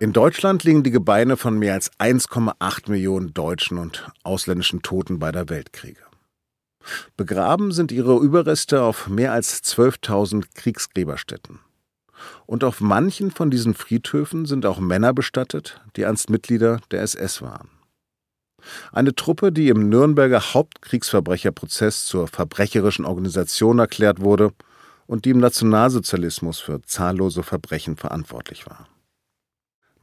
In Deutschland liegen die Gebeine von mehr als 1,8 Millionen deutschen und ausländischen Toten beider Weltkriege. Begraben sind ihre Überreste auf mehr als 12.000 Kriegsgräberstätten. Und auf manchen von diesen Friedhöfen sind auch Männer bestattet, die einst Mitglieder der SS waren. Eine Truppe, die im Nürnberger Hauptkriegsverbrecherprozess zur verbrecherischen Organisation erklärt wurde und die im Nationalsozialismus für zahllose Verbrechen verantwortlich war.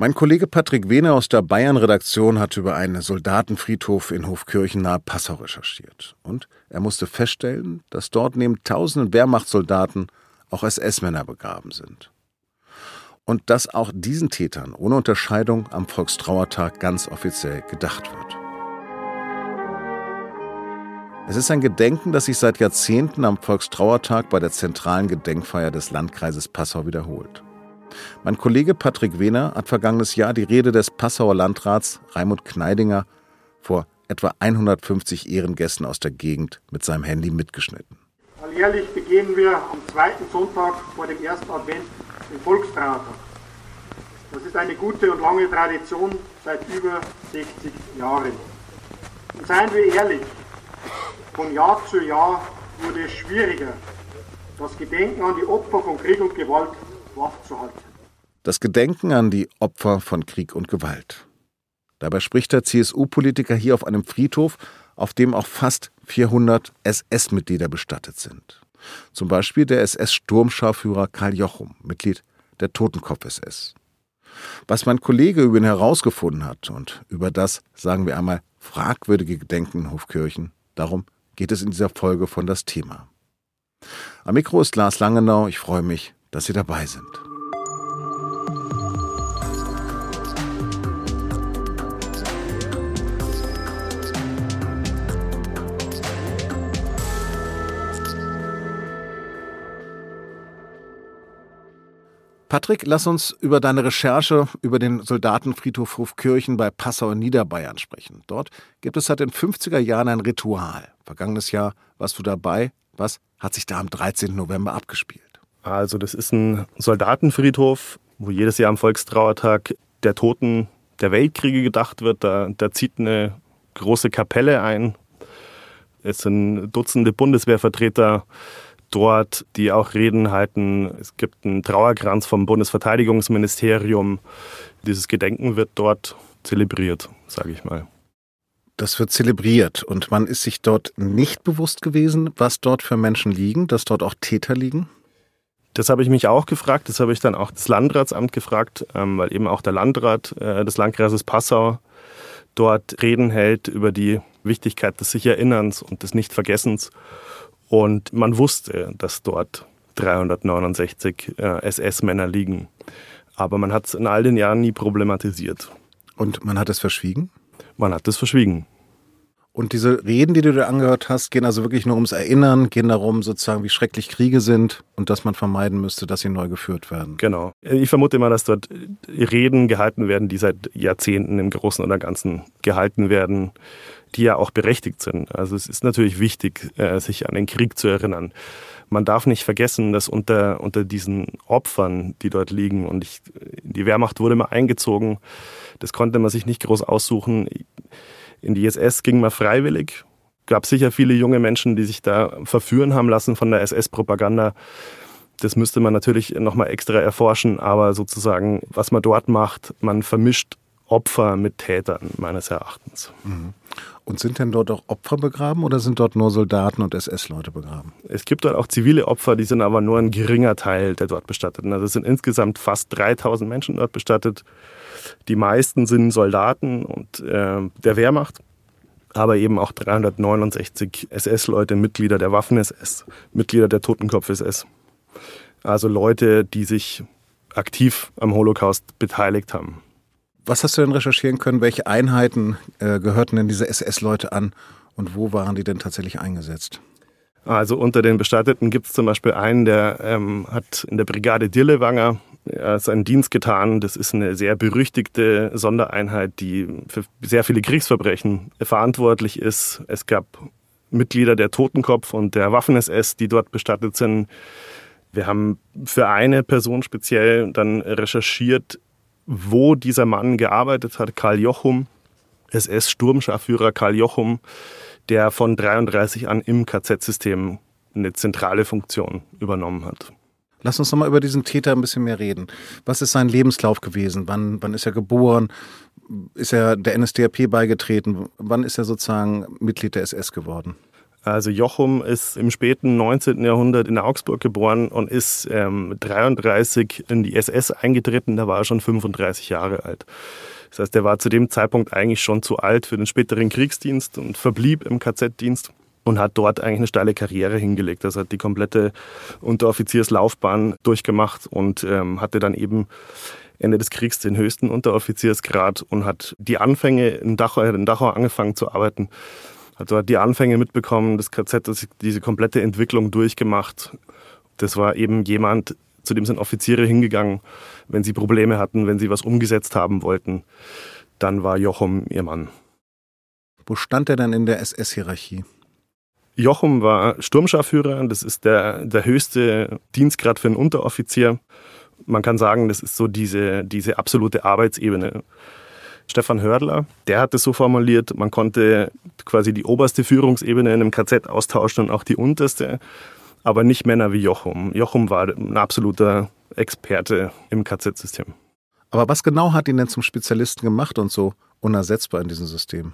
Mein Kollege Patrick Wehner aus der Bayern-Redaktion hat über einen Soldatenfriedhof in Hofkirchen nahe Passau recherchiert. Und er musste feststellen, dass dort neben tausenden Wehrmachtssoldaten auch SS-Männer begraben sind. Und dass auch diesen Tätern ohne Unterscheidung am Volkstrauertag ganz offiziell gedacht wird. Es ist ein Gedenken, das sich seit Jahrzehnten am Volkstrauertag bei der zentralen Gedenkfeier des Landkreises Passau wiederholt. Mein Kollege Patrick Wehner hat vergangenes Jahr die Rede des Passauer Landrats Raimund Kneidinger vor etwa 150 Ehrengästen aus der Gegend mit seinem Handy mitgeschnitten. Alljährlich begehen wir am zweiten Sonntag vor dem ersten Advent den Volkstrauertag. Das ist eine gute und lange Tradition seit über 60 Jahren. Und seien wir ehrlich, von Jahr zu Jahr wurde es schwieriger, das Gedenken an die Opfer von Krieg und Gewalt wachzuhalten. Das Gedenken an die Opfer von Krieg und Gewalt. Dabei spricht der CSU-Politiker hier auf einem Friedhof, auf dem auch fast 400 SS-Mitglieder bestattet sind. Zum Beispiel der SS-Sturmscharführer Karl Jochum, Mitglied der Totenkopf-SS. Was mein Kollege über ihn herausgefunden hat und über das, sagen wir einmal, fragwürdige Gedenken in Hofkirchen, darum geht es in dieser Folge von das Thema. Am Mikro ist Lars Langenau. Ich freue mich, dass Sie dabei sind. Patrick, lass uns über deine Recherche über den Soldatenfriedhof Hofkirchen bei Passau in Niederbayern sprechen. Dort gibt es seit den 50er Jahren ein Ritual. Vergangenes Jahr warst du dabei. Was hat sich da am 13. November abgespielt? Also das ist ein Soldatenfriedhof, wo jedes Jahr am Volkstrauertag der Toten der Weltkriege gedacht wird. Da, da zieht eine große Kapelle ein. Es sind Dutzende Bundeswehrvertreter dort, die auch Reden halten. Es gibt einen Trauerkranz vom Bundesverteidigungsministerium. Dieses Gedenken wird dort zelebriert, sage ich mal. Das wird zelebriert und man ist sich dort nicht bewusst gewesen, was dort für Menschen liegen, dass dort auch Täter liegen? Das habe ich mich auch gefragt. Das habe ich dann auch das Landratsamt gefragt, ähm, weil eben auch der Landrat äh, des Landkreises Passau dort Reden hält über die Wichtigkeit des sich Erinnerns und des Nichtvergessens. Und man wusste, dass dort 369 äh, SS-Männer liegen. Aber man hat es in all den Jahren nie problematisiert. Und man hat es verschwiegen? Man hat es verschwiegen. Und diese Reden, die du dir angehört hast, gehen also wirklich nur ums Erinnern, gehen darum sozusagen, wie schrecklich Kriege sind und dass man vermeiden müsste, dass sie neu geführt werden. Genau. Ich vermute immer, dass dort Reden gehalten werden, die seit Jahrzehnten im Großen oder Ganzen gehalten werden die ja auch berechtigt sind. Also es ist natürlich wichtig, äh, sich an den Krieg zu erinnern. Man darf nicht vergessen, dass unter, unter diesen Opfern, die dort liegen, und ich, die Wehrmacht wurde mal eingezogen, das konnte man sich nicht groß aussuchen. In die SS ging man freiwillig. Gab sicher viele junge Menschen, die sich da verführen haben lassen von der SS-Propaganda. Das müsste man natürlich nochmal extra erforschen, aber sozusagen, was man dort macht, man vermischt Opfer mit Tätern, meines Erachtens. Mhm. Und sind denn dort auch Opfer begraben oder sind dort nur Soldaten und SS-Leute begraben? Es gibt dort auch zivile Opfer, die sind aber nur ein geringer Teil der dort Bestatteten. Also es sind insgesamt fast 3000 Menschen dort bestattet. Die meisten sind Soldaten und äh, der Wehrmacht, aber eben auch 369 SS-Leute, Mitglieder der Waffen-SS, Mitglieder der Totenkopf-SS. Also Leute, die sich aktiv am Holocaust beteiligt haben. Was hast du denn recherchieren können? Welche Einheiten äh, gehörten denn diese SS-Leute an und wo waren die denn tatsächlich eingesetzt? Also unter den Bestatteten gibt es zum Beispiel einen, der ähm, hat in der Brigade Dirlewanger äh, seinen Dienst getan. Das ist eine sehr berüchtigte Sondereinheit, die für sehr viele Kriegsverbrechen verantwortlich ist. Es gab Mitglieder der Totenkopf und der Waffen-SS, die dort bestattet sind. Wir haben für eine Person speziell dann recherchiert, wo dieser Mann gearbeitet hat, Karl Jochum, SS-Sturmscharführer Karl Jochum, der von 33 an im KZ-System eine zentrale Funktion übernommen hat. Lass uns noch mal über diesen Täter ein bisschen mehr reden. Was ist sein Lebenslauf gewesen? Wann, wann ist er geboren? Ist er der NSDAP beigetreten? Wann ist er sozusagen Mitglied der SS geworden? Also Jochum ist im späten 19. Jahrhundert in Augsburg geboren und ist ähm, 33 in die SS eingetreten. Da war er schon 35 Jahre alt. Das heißt, er war zu dem Zeitpunkt eigentlich schon zu alt für den späteren Kriegsdienst und verblieb im KZ-Dienst und hat dort eigentlich eine steile Karriere hingelegt. Also hat die komplette Unteroffizierslaufbahn durchgemacht und ähm, hatte dann eben Ende des Kriegs den höchsten Unteroffiziersgrad und hat die Anfänge in Dachau, in Dachau angefangen zu arbeiten. Hat dort die Anfänge mitbekommen, das KZ hat diese komplette Entwicklung durchgemacht. Das war eben jemand, zu dem sind Offiziere hingegangen, wenn sie Probleme hatten, wenn sie was umgesetzt haben wollten. Dann war Jochum ihr Mann. Wo stand er dann in der SS-Hierarchie? Jochum war Sturmscharführer, das ist der, der höchste Dienstgrad für einen Unteroffizier. Man kann sagen, das ist so diese, diese absolute Arbeitsebene. Stefan Hördler, der hat es so formuliert, man konnte quasi die oberste Führungsebene in einem KZ austauschen und auch die unterste aber nicht Männer wie Jochum. Jochum war ein absoluter Experte im KZ-System. Aber was genau hat ihn denn zum Spezialisten gemacht und so unersetzbar in diesem System?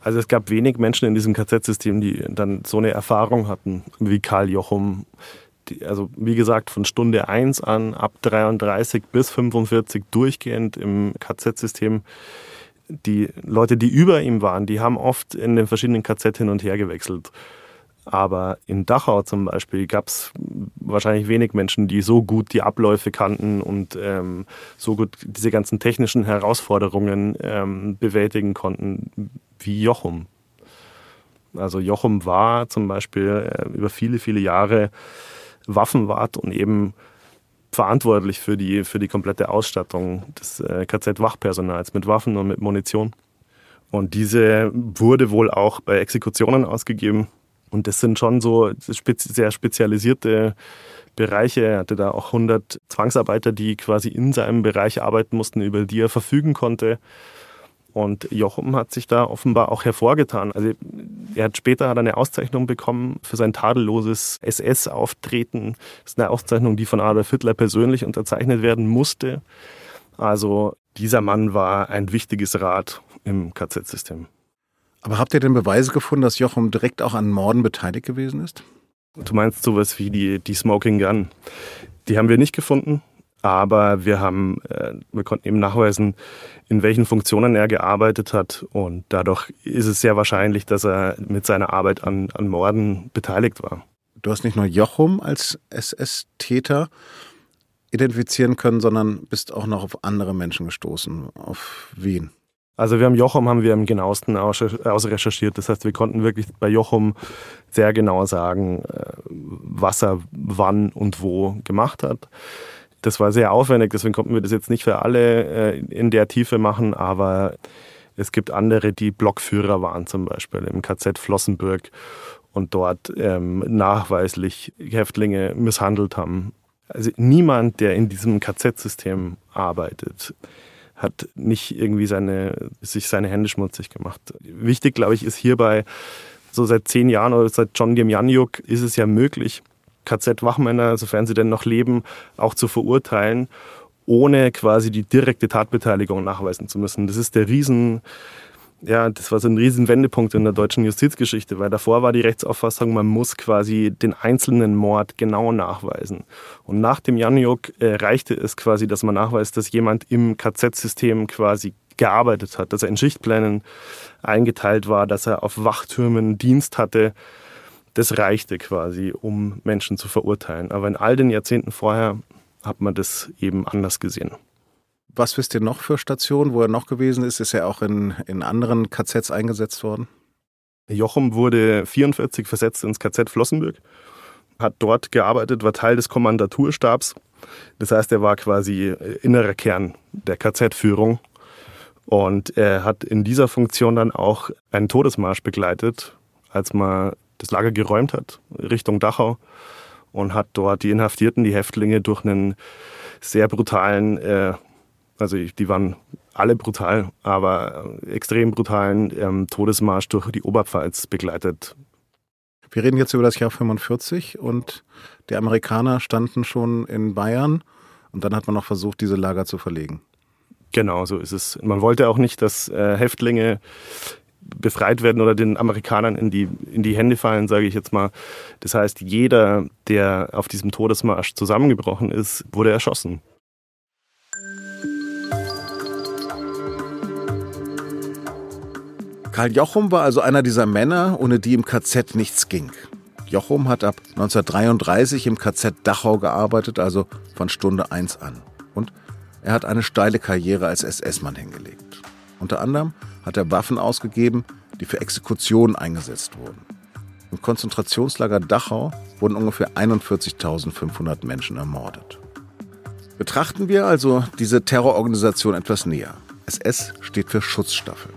Also es gab wenig Menschen in diesem KZ-System, die dann so eine Erfahrung hatten wie Karl Jochum. Die, also wie gesagt, von Stunde 1 an, ab 33 bis 45 durchgehend im KZ-System. Die Leute, die über ihm waren, die haben oft in den verschiedenen KZ hin und her gewechselt. Aber in Dachau zum Beispiel gab es wahrscheinlich wenig Menschen, die so gut die Abläufe kannten und ähm, so gut diese ganzen technischen Herausforderungen ähm, bewältigen konnten wie Jochum. Also Jochum war zum Beispiel äh, über viele, viele Jahre Waffenwart und eben verantwortlich für die, für die komplette Ausstattung des äh, KZ-Wachpersonals mit Waffen und mit Munition. Und diese wurde wohl auch bei Exekutionen ausgegeben. Und das sind schon so sehr spezialisierte Bereiche. Er hatte da auch 100 Zwangsarbeiter, die quasi in seinem Bereich arbeiten mussten, über die er verfügen konnte. Und Jochum hat sich da offenbar auch hervorgetan. Also er hat später hat eine Auszeichnung bekommen für sein tadelloses SS-Auftreten. Das ist eine Auszeichnung, die von Adolf Hitler persönlich unterzeichnet werden musste. Also dieser Mann war ein wichtiges Rad im KZ-System. Aber habt ihr denn Beweise gefunden, dass Jochum direkt auch an Morden beteiligt gewesen ist? Du meinst sowas wie die, die Smoking Gun. Die haben wir nicht gefunden, aber wir haben, äh, wir konnten eben nachweisen, in welchen Funktionen er gearbeitet hat und dadurch ist es sehr wahrscheinlich, dass er mit seiner Arbeit an, an Morden beteiligt war. Du hast nicht nur Jochum als SS-Täter identifizieren können, sondern bist auch noch auf andere Menschen gestoßen. Auf wen? Also wir haben Jochum haben wir im genauesten ausrecherchiert. Das heißt, wir konnten wirklich bei Jochum sehr genau sagen, äh, was er wann und wo gemacht hat. Das war sehr aufwendig, deswegen konnten wir das jetzt nicht für alle äh, in der Tiefe machen, aber es gibt andere, die Blockführer waren zum Beispiel im KZ Flossenbürg und dort ähm, nachweislich Häftlinge misshandelt haben. Also niemand, der in diesem KZ-System arbeitet, hat nicht irgendwie seine, sich seine Hände schmutzig gemacht. Wichtig, glaube ich, ist hierbei, so seit zehn Jahren oder seit John Demjanjuk ist es ja möglich, KZ-Wachmänner, sofern sie denn noch leben, auch zu verurteilen, ohne quasi die direkte Tatbeteiligung nachweisen zu müssen. Das ist der Riesen, ja, das war so ein riesen Wendepunkt in der deutschen Justizgeschichte, weil davor war die Rechtsauffassung, man muss quasi den einzelnen Mord genau nachweisen. Und nach dem Janjuk äh, reichte es quasi, dass man nachweist, dass jemand im KZ-System quasi gearbeitet hat, dass er in Schichtplänen eingeteilt war, dass er auf Wachtürmen Dienst hatte. Das reichte quasi, um Menschen zu verurteilen. Aber in all den Jahrzehnten vorher hat man das eben anders gesehen. Was wisst ihr noch für Stationen, wo er noch gewesen ist? Ist er auch in, in anderen KZs eingesetzt worden? Jochum wurde 44 versetzt ins KZ Flossenbürg, hat dort gearbeitet, war Teil des Kommandaturstabs. Das heißt, er war quasi innerer Kern der KZ-Führung und er hat in dieser Funktion dann auch einen Todesmarsch begleitet, als man das Lager geräumt hat, Richtung Dachau und hat dort die Inhaftierten, die Häftlinge durch einen sehr brutalen äh, Also die waren alle brutal, aber extrem brutalen ähm, Todesmarsch durch die Oberpfalz begleitet. Wir reden jetzt über das Jahr 45 und die Amerikaner standen schon in Bayern und dann hat man noch versucht, diese Lager zu verlegen. Genau, so ist es. Man wollte auch nicht, dass äh, Häftlinge befreit werden oder den Amerikanern in die, in die Hände fallen, sage ich jetzt mal. Das heißt, jeder, der auf diesem Todesmarsch zusammengebrochen ist, wurde erschossen. Karl Jochum war also einer dieser Männer, ohne die im KZ nichts ging. Jochum hat ab 1933 im KZ Dachau gearbeitet, also von Stunde 1 an. Und er hat eine steile Karriere als SS-Mann hingelegt. Unter anderem hat er Waffen ausgegeben, die für Exekutionen eingesetzt wurden. Im Konzentrationslager Dachau wurden ungefähr 41.500 Menschen ermordet. Betrachten wir also diese Terrororganisation etwas näher. SS steht für Schutzstaffel.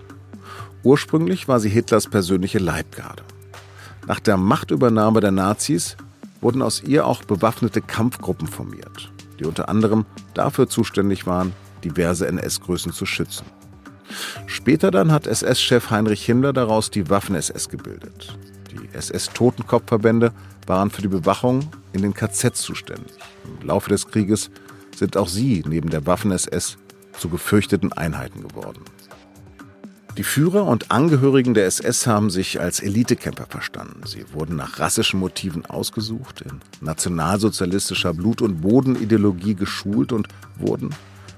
Ursprünglich war sie Hitlers persönliche Leibgarde. Nach der Machtübernahme der Nazis wurden aus ihr auch bewaffnete Kampfgruppen formiert, die unter anderem dafür zuständig waren, diverse NS-Größen zu schützen. Später dann hat SS-Chef Heinrich Himmler daraus die Waffen-SS gebildet. Die SS-Totenkopfverbände waren für die Bewachung in den KZ zuständig. Im Laufe des Krieges sind auch sie neben der Waffen-SS zu gefürchteten Einheiten geworden. Die Führer und Angehörigen der SS haben sich als Elitecamper verstanden. Sie wurden nach rassischen Motiven ausgesucht, in nationalsozialistischer Blut- und Bodenideologie geschult und wurden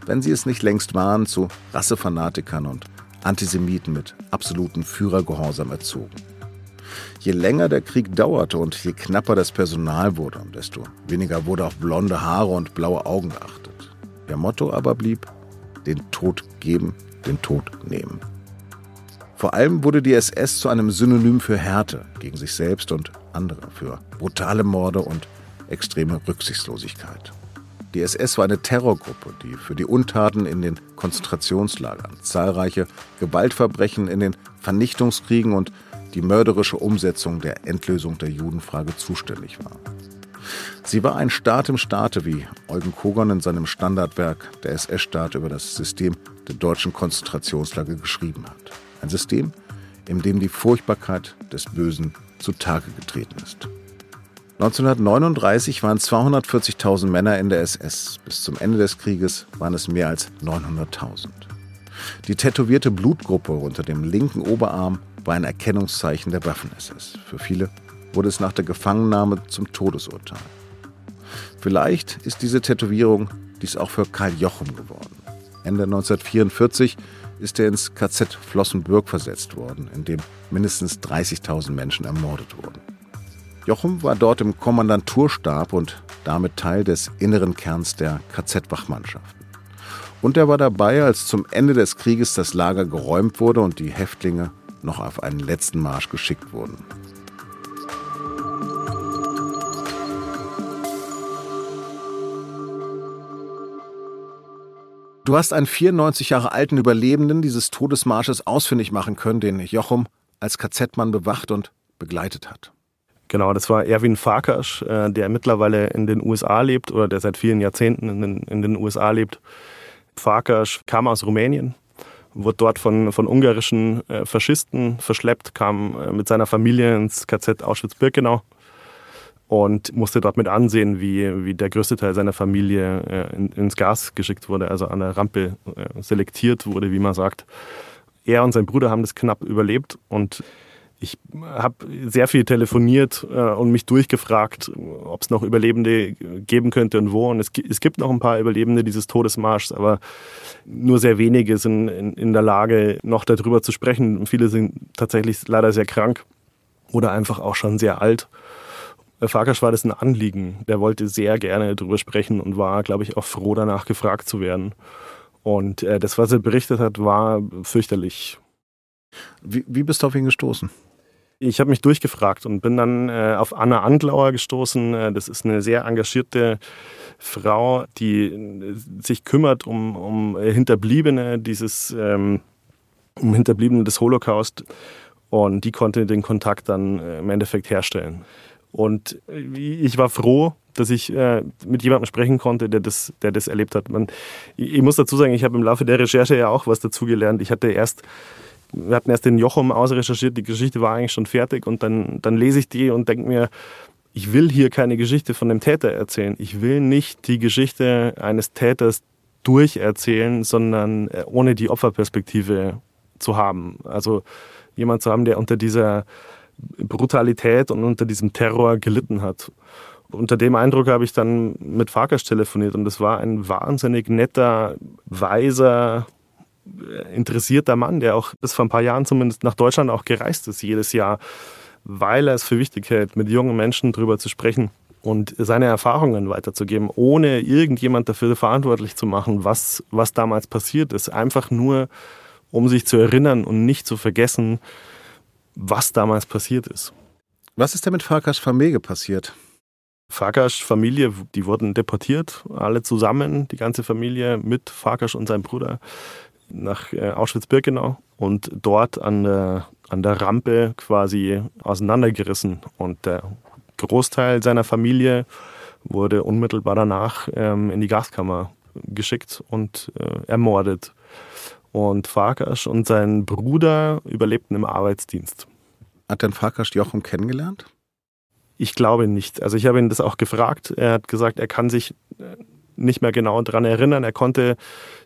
wenn sie es nicht längst waren, zu Rassefanatikern und Antisemiten mit absolutem Führergehorsam erzogen. Je länger der Krieg dauerte und je knapper das Personal wurde, desto weniger wurde auf blonde Haare und blaue Augen geachtet. Ihr Motto aber blieb, den Tod geben, den Tod nehmen. Vor allem wurde die SS zu einem Synonym für Härte gegen sich selbst und andere, für brutale Morde und extreme Rücksichtslosigkeit. Die SS war eine Terrorgruppe, die für die Untaten in den Konzentrationslagern, zahlreiche Gewaltverbrechen in den Vernichtungskriegen und die mörderische Umsetzung der Endlösung der Judenfrage zuständig war. Sie war ein Staat im Staate, wie Eugen Kogon in seinem Standardwerk Der SS-Staat über das System der deutschen Konzentrationslager geschrieben hat. Ein System, in dem die Furchtbarkeit des Bösen zutage getreten ist. 1939 waren 240.000 Männer in der SS. Bis zum Ende des Krieges waren es mehr als 900.000. Die tätowierte Blutgruppe unter dem linken Oberarm war ein Erkennungszeichen der Waffen-SS. Für viele wurde es nach der Gefangennahme zum Todesurteil. Vielleicht ist diese Tätowierung dies auch für Karl Jochum geworden. Ende 1944 ist er ins KZ Flossenbürg versetzt worden, in dem mindestens 30.000 Menschen ermordet wurden. Jochum war dort im Kommandanturstab und damit Teil des inneren Kerns der KZ-Wachmannschaften. Und er war dabei, als zum Ende des Krieges das Lager geräumt wurde und die Häftlinge noch auf einen letzten Marsch geschickt wurden. Du hast einen 94 Jahre alten Überlebenden dieses Todesmarsches ausfindig machen können, den Jochum als KZ-Mann bewacht und begleitet hat. Genau, das war Erwin Farkas, äh, der mittlerweile in den USA lebt oder der seit vielen Jahrzehnten in den, in den USA lebt. Farkas kam aus Rumänien, wurde dort von, von ungarischen äh, Faschisten verschleppt, kam äh, mit seiner Familie ins KZ Auschwitz-Birkenau und musste dort mit ansehen, wie, wie der größte Teil seiner Familie in, ins Gas geschickt wurde, also an der Rampe selektiert wurde, wie man sagt. Er und sein Bruder haben das knapp überlebt und ich habe sehr viel telefoniert äh, und mich durchgefragt, ob es noch Überlebende geben könnte und wo. Und es, es, gibt noch ein paar Überlebende dieses Todesmarschs, aber nur sehr wenige sind in, in der Lage, noch darüber zu sprechen. Viele sind tatsächlich leider sehr krank oder einfach auch schon sehr alt. Farkas war das ein Anliegen. Der wollte sehr gerne darüber sprechen und war, glaube ich, auch froh, danach gefragt zu werden. Und äh, das, was er berichtet hat, war fürchterlich. Wie, wie bist du auf ihn gestoßen? Ich habe mich durchgefragt und bin dann äh, auf Anna Anglauer gestoßen. Äh, das ist eine sehr engagierte Frau, die äh, sich kümmert um, um Hinterbliebene dieses, ähm, um Hinterbliebene des Holocaust. Und die konnte den Kontakt dann äh, im Endeffekt herstellen. Und ich war froh, dass ich äh, mit jemandem sprechen konnte, der das, der das erlebt hat. Man, ich, muss dazu sagen, ich habe im Laufe der Recherche ja auch was dazugelernt. Ich hatte erst wir hatten erst den Jochum ausrecherchiert, die Geschichte war eigentlich schon fertig und dann, dann lese ich die und denke mir, ich will hier keine Geschichte von dem Täter erzählen. Ich will nicht die Geschichte eines Täters durcherzählen, sondern äh, ohne die Opferperspektive zu haben. Also jemand zu haben, der unter dieser Brutalität und unter diesem Terror gelitten hat. Unter dem Eindruck habe ich dann mit Farkas telefoniert und es war ein wahnsinnig netter, weiser, interessierter Mann, der auch bis vor ein paar Jahren zumindest nach Deutschland auch gereist ist, jedes Jahr, weil er es für wichtig hält, mit jungen Menschen darüber zu sprechen und seine Erfahrungen weiterzugeben, ohne irgendjemand dafür verantwortlich zu machen, was, was damals passiert ist. Einfach nur, um sich zu erinnern und nicht zu vergessen, was damals passiert ist. Was ist denn mit Farkas Familie passiert? Farkas Familie, die wurden deportiert, alle zusammen, die ganze Familie mit Farkas und seinem Bruder nach äh, Auschwitz-Birkenau und dort an der, an der Rampe quasi auseinandergerissen. Und der Großteil seiner Familie wurde unmittelbar danach ähm, in die Gaskammer geschickt und äh, ermordet. Und Farkas und sein Bruder überlebten im Arbeitsdienst. Hat denn Farkas Jochum kennengelernt? Ich glaube nicht. Also ich habe ihn das auch gefragt. Er hat gesagt, er kann sich nicht mehr genau daran erinnern. Er konnte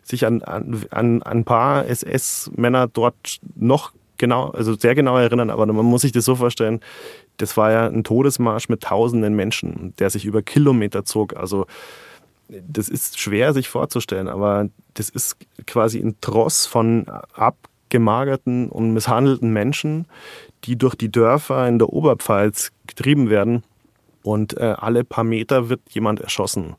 sich an, an, an ein paar SS-Männer dort noch genau, also sehr genau erinnern, aber man muss sich das so vorstellen, das war ja ein Todesmarsch mit tausenden Menschen, der sich über Kilometer zog. Also das ist schwer sich vorzustellen, aber das ist quasi ein Tross von abgemagerten und misshandelten Menschen, die durch die Dörfer in der Oberpfalz getrieben werden und äh, alle paar Meter wird jemand erschossen.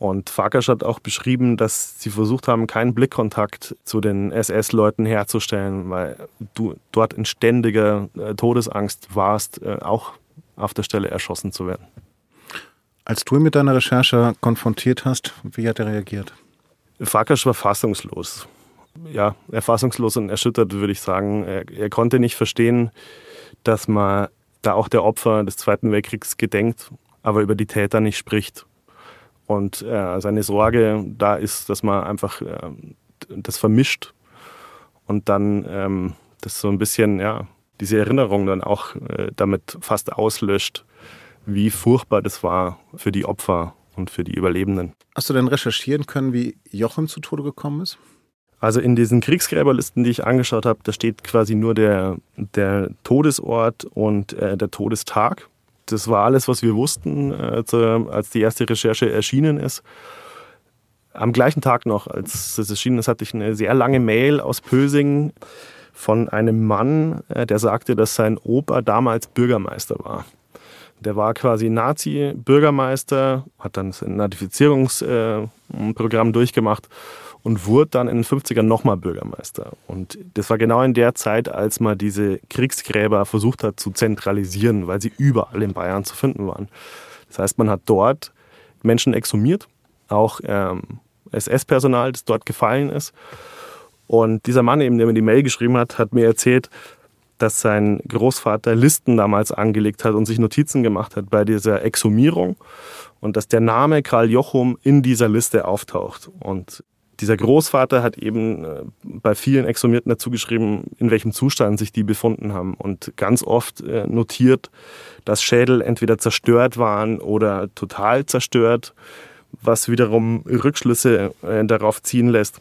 Und Farkas hat auch beschrieben, dass sie versucht haben, keinen Blickkontakt zu den SS-Leuten herzustellen, weil du dort in ständiger äh, Todesangst warst, äh, auch auf der Stelle erschossen zu werden. Als du ihn mit deiner Recherche konfrontiert hast, wie hat er reagiert? Farkas war fassungslos. Ja, erfassungslos und erschüttert, würde ich sagen. Er, er konnte nicht verstehen, dass man da auch der Opfer des Zweiten Weltkriegs gedenkt, aber über die Täter nicht spricht. Und äh, seine Sorge da ist, dass man einfach äh, das vermischt und dann ähm, das so ein bisschen, ja, diese Erinnerung dann auch äh, damit fast auslöscht, wie furchtbar das war für die Opfer und für die Überlebenden. Hast du denn recherchieren können, wie Jochen zu Tode gekommen ist? Also in diesen Kriegsgräberlisten, die ich angeschaut habe, da steht quasi nur der, der Todesort und äh, der Todestag das war alles, was wir wussten, als die erste Recherche erschienen ist. Am gleichen Tag noch, als es erschienen ist, hatte ich eine sehr lange Mail aus Pösing von einem Mann, äh, der sagte, dass sein Opa damals Bürgermeister war. Der war quasi Nazi-Bürgermeister, hat dann ein Natifizierungsprogramm durchgemacht und wurde dann in den 50ern nochmal Bürgermeister. Und das war genau in der Zeit, als man diese Kriegsgräber versucht hat zu zentralisieren, weil sie überall in Bayern zu finden waren. Das heißt, man hat dort Menschen exhumiert, auch ähm, SS-Personal, das dort gefallen ist. Und dieser Mann, eben, der mir die Mail geschrieben hat, hat mir erzählt, dass sein Großvater Listen damals angelegt hat und sich Notizen gemacht hat bei dieser Exhumierung und dass der Name Karl Jochum in dieser Liste auftaucht. Und dieser Großvater hat eben äh, bei vielen Exhumierten dazu geschrieben, in welchem Zustand sich die befunden haben und ganz oft äh, notiert, dass Schädel entweder zerstört waren oder total zerstört, was wiederum Rückschlüsse äh, darauf ziehen lässt,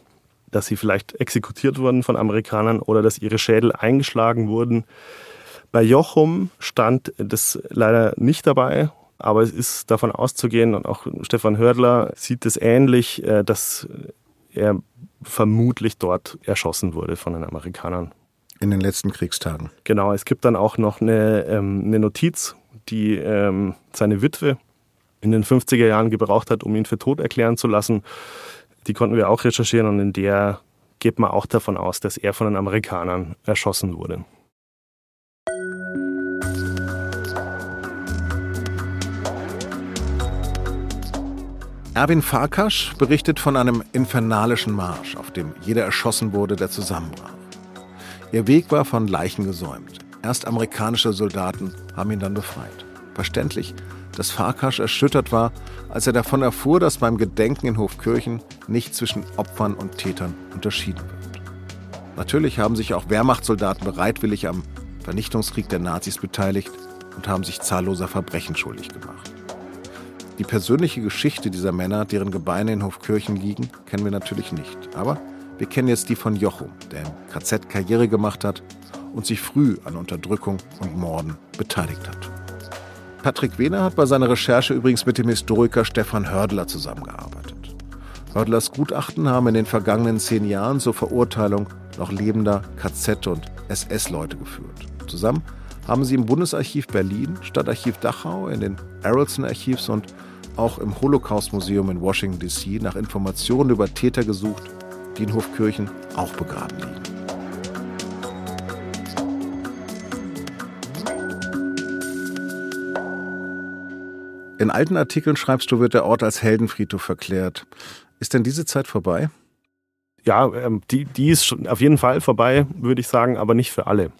dass sie vielleicht exekutiert wurden von Amerikanern oder dass ihre Schädel eingeschlagen wurden. Bei Jochum stand das leider nicht dabei, aber es ist davon auszugehen, und auch Stefan Hördler sieht es ähnlich, dass er vermutlich dort erschossen wurde von den Amerikanern. In den letzten Kriegstagen. Genau, es gibt dann auch noch eine, ähm, eine Notiz, die ähm, seine Witwe in den 50er Jahren gebraucht hat, um ihn für tot erklären zu lassen. Die konnten wir auch recherchieren und in der geht man auch davon aus, dass er von den Amerikanern erschossen wurde. Erwin Farkasch berichtet von einem infernalischen Marsch, auf dem jeder erschossen wurde, der zusammenbrach. Ihr Weg war von Leichen gesäumt. Erst amerikanische Soldaten haben ihn dann befreit. Verständlich, dass Farkas erschüttert war, als er davon erfuhr, dass beim Gedenken in Hofkirchen nicht zwischen Opfern und Tätern unterschieden wird. Natürlich haben sich auch Wehrmachtssoldaten bereitwillig am Vernichtungskrieg der Nazis beteiligt und haben sich zahlloser Verbrechen schuldig gemacht. Die persönliche Geschichte dieser Männer, deren Gebeine in Hofkirchen liegen, kennen wir natürlich nicht. Aber wir kennen jetzt die von Jochum, der im KZ Karriere gemacht hat und sich früh an Unterdrückung und Morden beteiligt hat. Patrick Wehner hat bei seiner Recherche übrigens mit dem Historiker Stefan Hördler zusammengearbeitet. Hördlers Gutachten haben in den vergangenen zehn Jahren zur Verurteilung noch lebender KZ- und SS-Leute geführt. Zusammen haben sie im Bundesarchiv Berlin, Stadtarchiv Dachau, in den Arrelson-Archivs und auch im Holocaust-Museum in Washington, D.C. nach Informationen über Täter gesucht, die in Hofkirchen auch begraben liegen. In alten Artikeln schreibst du, wird der Ort als Heldenfriedhof verklärt. Ist denn diese Zeit vorbei? Ja, ähm, die, die ist auf jeden Fall vorbei, würde ich sagen, aber nicht für alle.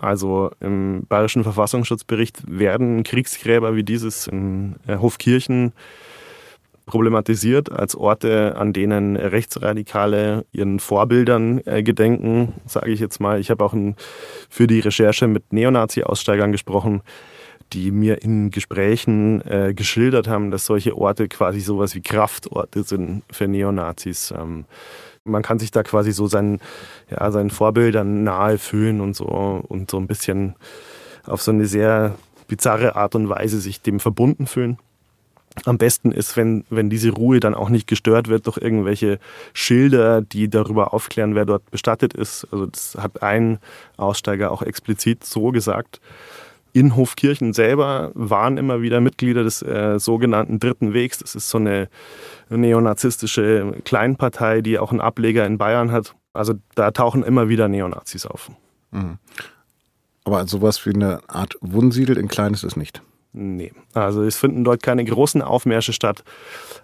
Also im Bayerischen Verfassungsschutzbericht werden Kriegsgräber wie dieses in äh, Hofkirchen problematisiert als Orte, an denen Rechtsradikale ihren Vorbildern äh, gedenken, sage ich jetzt mal. Ich habe auch für die Recherche mit Neonazi-Aussteigern gesprochen, die mir in Gesprächen äh, geschildert haben, dass solche Orte quasi sowas wie Kraftorte sind für Neonazis. Ähm, man kann sich da quasi so seinen, ja, seinen Vorbildern nahe fühlen und so und so ein bisschen auf so eine sehr bizarre Art und Weise sich dem verbunden fühlen. Am besten ist, wenn, wenn diese Ruhe dann auch nicht gestört wird durch irgendwelche Schilder, die darüber aufklären, wer dort bestattet ist. Also das hat ein Aussteiger auch explizit so gesagt in Hofkirchen selber waren immer wieder Mitglieder des äh, sogenannten Dritten Wegs. Das ist so eine neonazistische Kleinpartei, die auch einen Ableger in Bayern hat. Also da tauchen immer wieder Neonazis auf. Mhm. Aber sowas wie eine Art Wunsiedel in Klein ist es nicht. Nee, also es finden dort keine großen Aufmärsche statt,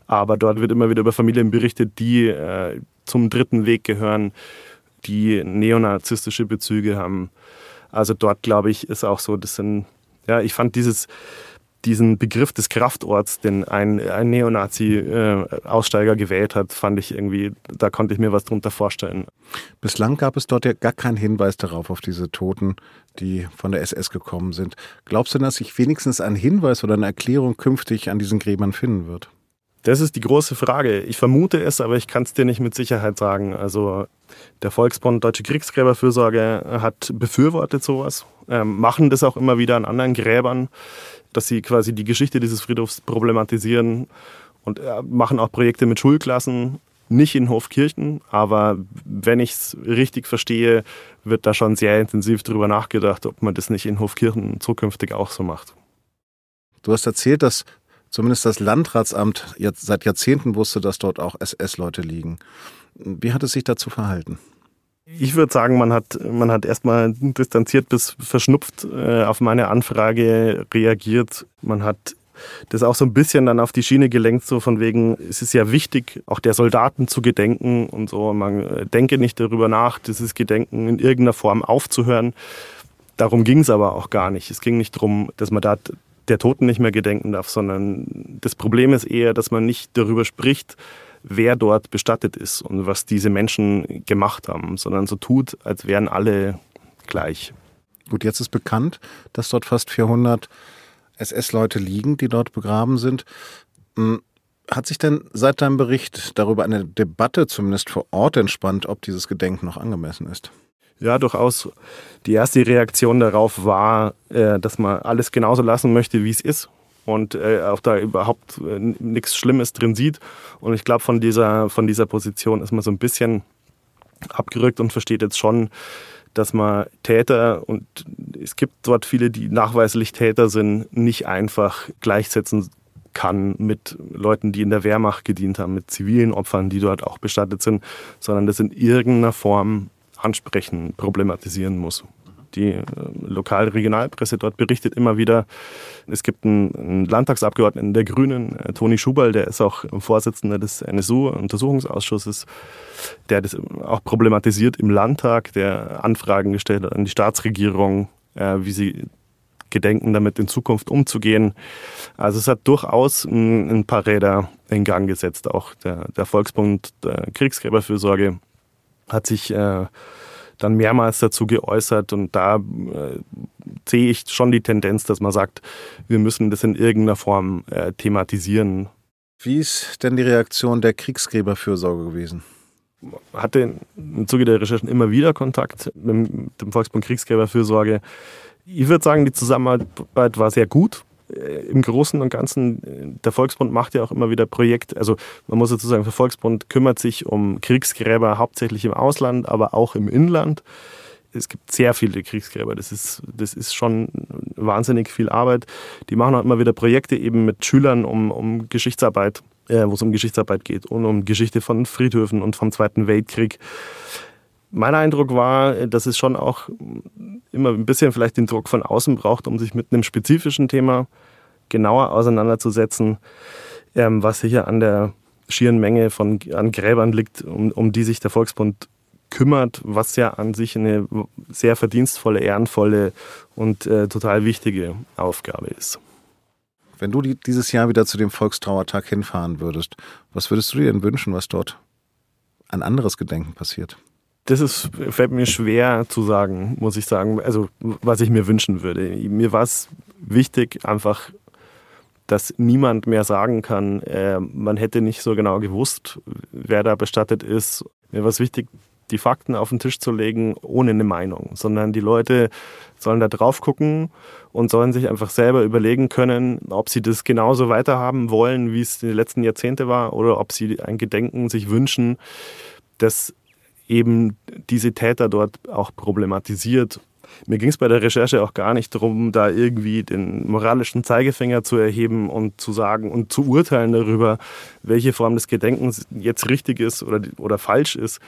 aber dort wird immer wieder über Familien berichtet, die äh, zum Dritten Weg gehören, die neonazistische Bezüge haben. Also dort, glaube ich, ist auch so, das sind, ja, ich fand dieses, diesen Begriff des Kraftorts, den ein, ein Neonazi-Aussteiger äh, gewählt hat, fand ich irgendwie, da konnte ich mir was drunter vorstellen. Bislang gab es dort ja gar keinen Hinweis darauf, auf diese Toten, die von der SS gekommen sind. Glaubst du, dass sich wenigstens ein Hinweis oder eine Erklärung künftig an diesen Gräbern finden wird? Das ist die große Frage. Ich vermute es, aber ich kann es dir nicht mit Sicherheit sagen. Also der Volksbund Deutsche Kriegsgräberfürsorge hat befürwortet sowas, ähm, machen das auch immer wieder an anderen Gräbern, dass sie quasi die Geschichte dieses Friedhofs problematisieren und äh, machen auch Projekte mit Schulklassen. Nicht in Hofkirchen, aber wenn ich es richtig verstehe, wird da schon sehr intensiv darüber nachgedacht, ob man das nicht in Hofkirchen zukünftig auch so macht. Du hast erzählt, dass zumindest das Landratsamt jetzt seit Jahrzehnten wusste, dass dort auch SS-Leute liegen. Wie hat es sich dazu verhalten? Ich würde sagen, man hat, man hat erstmal distanziert bis verschnupft äh, auf meine Anfrage reagiert. Man hat das auch so ein bisschen dann auf die Schiene gelenkt, so von wegen, es ist ja wichtig, auch der Soldaten zu gedenken und so. Man äh, denke nicht darüber nach, dieses Gedenken in irgendeiner Form aufzuhören. Darum ging es aber auch gar nicht. Es ging nicht darum, dass man da der Toten nicht mehr gedenken darf, sondern das Problem ist eher, dass man nicht darüber spricht, wer dort bestattet ist und was diese Menschen gemacht haben, sondern so tut, als wären alle gleich. Gut, jetzt ist bekannt, dass dort fast 400 SS-Leute liegen, die dort begraben sind. Hm, hat sich denn seit deinem Bericht darüber eine Debatte zumindest vor Ort entspannt, ob dieses Gedenken noch angemessen ist? Ja, durchaus. Die erste Reaktion darauf war, äh, dass man alles genauso lassen möchte, wie es ist und äh, auch da überhaupt äh, nichts Schlimmes drin sieht. Und ich glaube, von dieser, von dieser Position ist man so ein bisschen abgerückt und versteht jetzt schon, dass man Täter, und es gibt dort viele, die nachweislich Täter sind, nicht einfach gleichsetzen kann mit Leuten, die in der Wehrmacht gedient haben, mit zivilen Opfern, die dort auch bestattet sind, sondern das in irgendeiner Form ansprechen, problematisieren muss. Die äh, Lokal-Regionalpresse dort berichtet immer wieder, es gibt einen, Landtagsabgeordneten der Grünen, äh, Toni Schubal, der ist auch Vorsitzender des NSU-Untersuchungsausschusses, der das auch problematisiert im Landtag, der Anfragen gestellt hat an die Staatsregierung, äh, wie sie gedenken, damit in Zukunft umzugehen. Also es hat durchaus ein, ein paar Räder in Gang gesetzt. Auch der, der Volksbund der Kriegsgräberfürsorge hat sich äh, dann mehrmals dazu geäußert und da äh, sehe ich schon die Tendenz, dass man sagt, wir müssen das in irgendeiner Form äh, thematisieren. Wie ist denn die Reaktion der Kriegsgräberfürsorge gewesen? Hatte im Zuge der Recherchen immer wieder Kontakt mit dem Volksbund Kriegsgräberfürsorge. Ich würde sagen, die Zusammenarbeit war sehr gut. Äh, Im Großen und Ganzen, der Volksbund macht ja auch immer wieder Projekte. Also man muss dazu sagen, der Volksbund kümmert sich um Kriegsgräber hauptsächlich im Ausland, aber auch im Inland. Es gibt sehr viele Kriegsgräber. Das ist, das ist schon wahnsinnig viel Arbeit. Die machen auch immer wieder Projekte eben mit Schülern um, um Geschichtsarbeit, äh, wo es um Geschichtsarbeit geht und um Geschichte von Friedhöfen und vom Zweiten Weltkrieg. Mein Eindruck war, dass es schon auch immer ein bisschen vielleicht den Druck von außen braucht, um sich mit einem spezifischen Thema genauer auseinanderzusetzen, ähm, was sicher an der schieren Menge von an Gräbern liegt, um, um die sich der Volksbund kümmert, was ja an sich eine sehr verdienstvolle, ehrenvolle und äh, total wichtige Aufgabe ist. Wenn du die, dieses Jahr wieder zu dem Volkstrauertag hinfahren würdest, was würdest du dir denn wünschen, was dort an anderes Gedenken passiert? Das ist, fällt mir schwer zu sagen, muss ich sagen. Also, was ich mir wünschen würde. Mir war es wichtig, einfach, dass niemand mehr sagen kann, äh, man hätte nicht so genau gewusst, wer da bestattet ist. Mir war es wichtig, die Fakten auf den Tisch zu legen, ohne eine Meinung, sondern die Leute sollen da drauf gucken und sollen sich einfach selber überlegen können, ob sie das genauso weiterhaben wollen, wie es in den letzten Jahrzehnte war, oder ob sie ein Gedenken sich wünschen, das eben diese Täter dort auch problematisiert. Mir ging es bei der Recherche auch gar nicht darum, da irgendwie den moralischen Zeigefinger zu erheben und zu sagen und zu urteilen darüber, welche Form des Gedenkens jetzt richtig ist oder, oder falsch ist.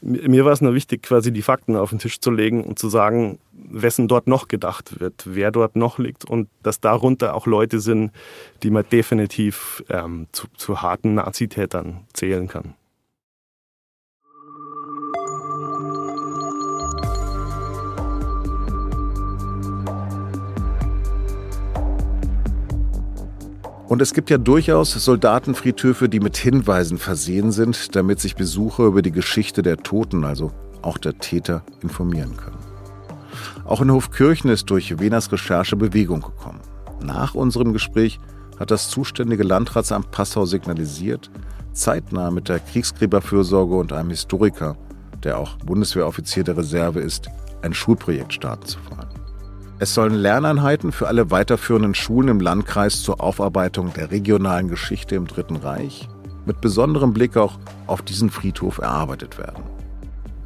Mir war es nur wichtig, quasi die Fakten auf den Tisch zu legen und zu sagen, wessen dort noch gedacht wird, wer dort noch liegt und dass darunter auch Leute sind, die man definitiv ähm, zu, zu harten Nazitätern zählen kann. Und es gibt ja durchaus Soldatenfriedhöfe, die mit Hinweisen versehen sind, damit sich Besucher über die Geschichte der Toten, also auch der Täter, informieren können. Auch in Hofkirchen ist durch Wenas Recherche Bewegung gekommen. Nach unserem Gespräch hat das zuständige Landratsamt Passau signalisiert, zeitnah mit der Kriegsgräberfürsorge und einem Historiker, der auch Bundeswehroffizier der Reserve ist, ein Schulprojekt starten zu wollen. Es sollen Lerneinheiten für alle weiterführenden Schulen im Landkreis zur Aufarbeitung der regionalen Geschichte im Dritten Reich mit besonderem Blick auch auf diesen Friedhof erarbeitet werden.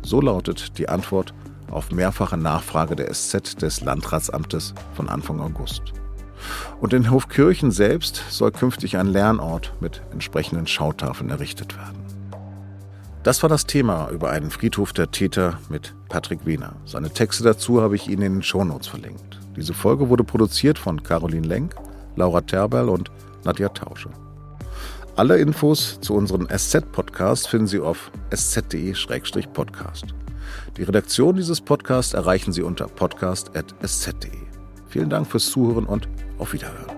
So lautet die Antwort auf mehrfache Nachfrage der SZ des Landratsamtes von Anfang August. Und in Hofkirchen selbst soll künftig ein Lernort mit entsprechenden Schautafeln errichtet werden. Das war das Thema über einen Friedhof der Täter mit Patrick Wiener. Seine Texte dazu habe ich Ihnen in den Shownotes verlinkt. Diese Folge wurde produziert von Caroline Lenk, Laura Terberl und Nadja Tausche. Alle Infos zu unseren SZ-Podcasts finden Sie auf sz.de-podcast. Die Redaktion dieses Podcasts erreichen Sie unter podcast.sz.de. Vielen Dank fürs Zuhören und auf Wiederhören.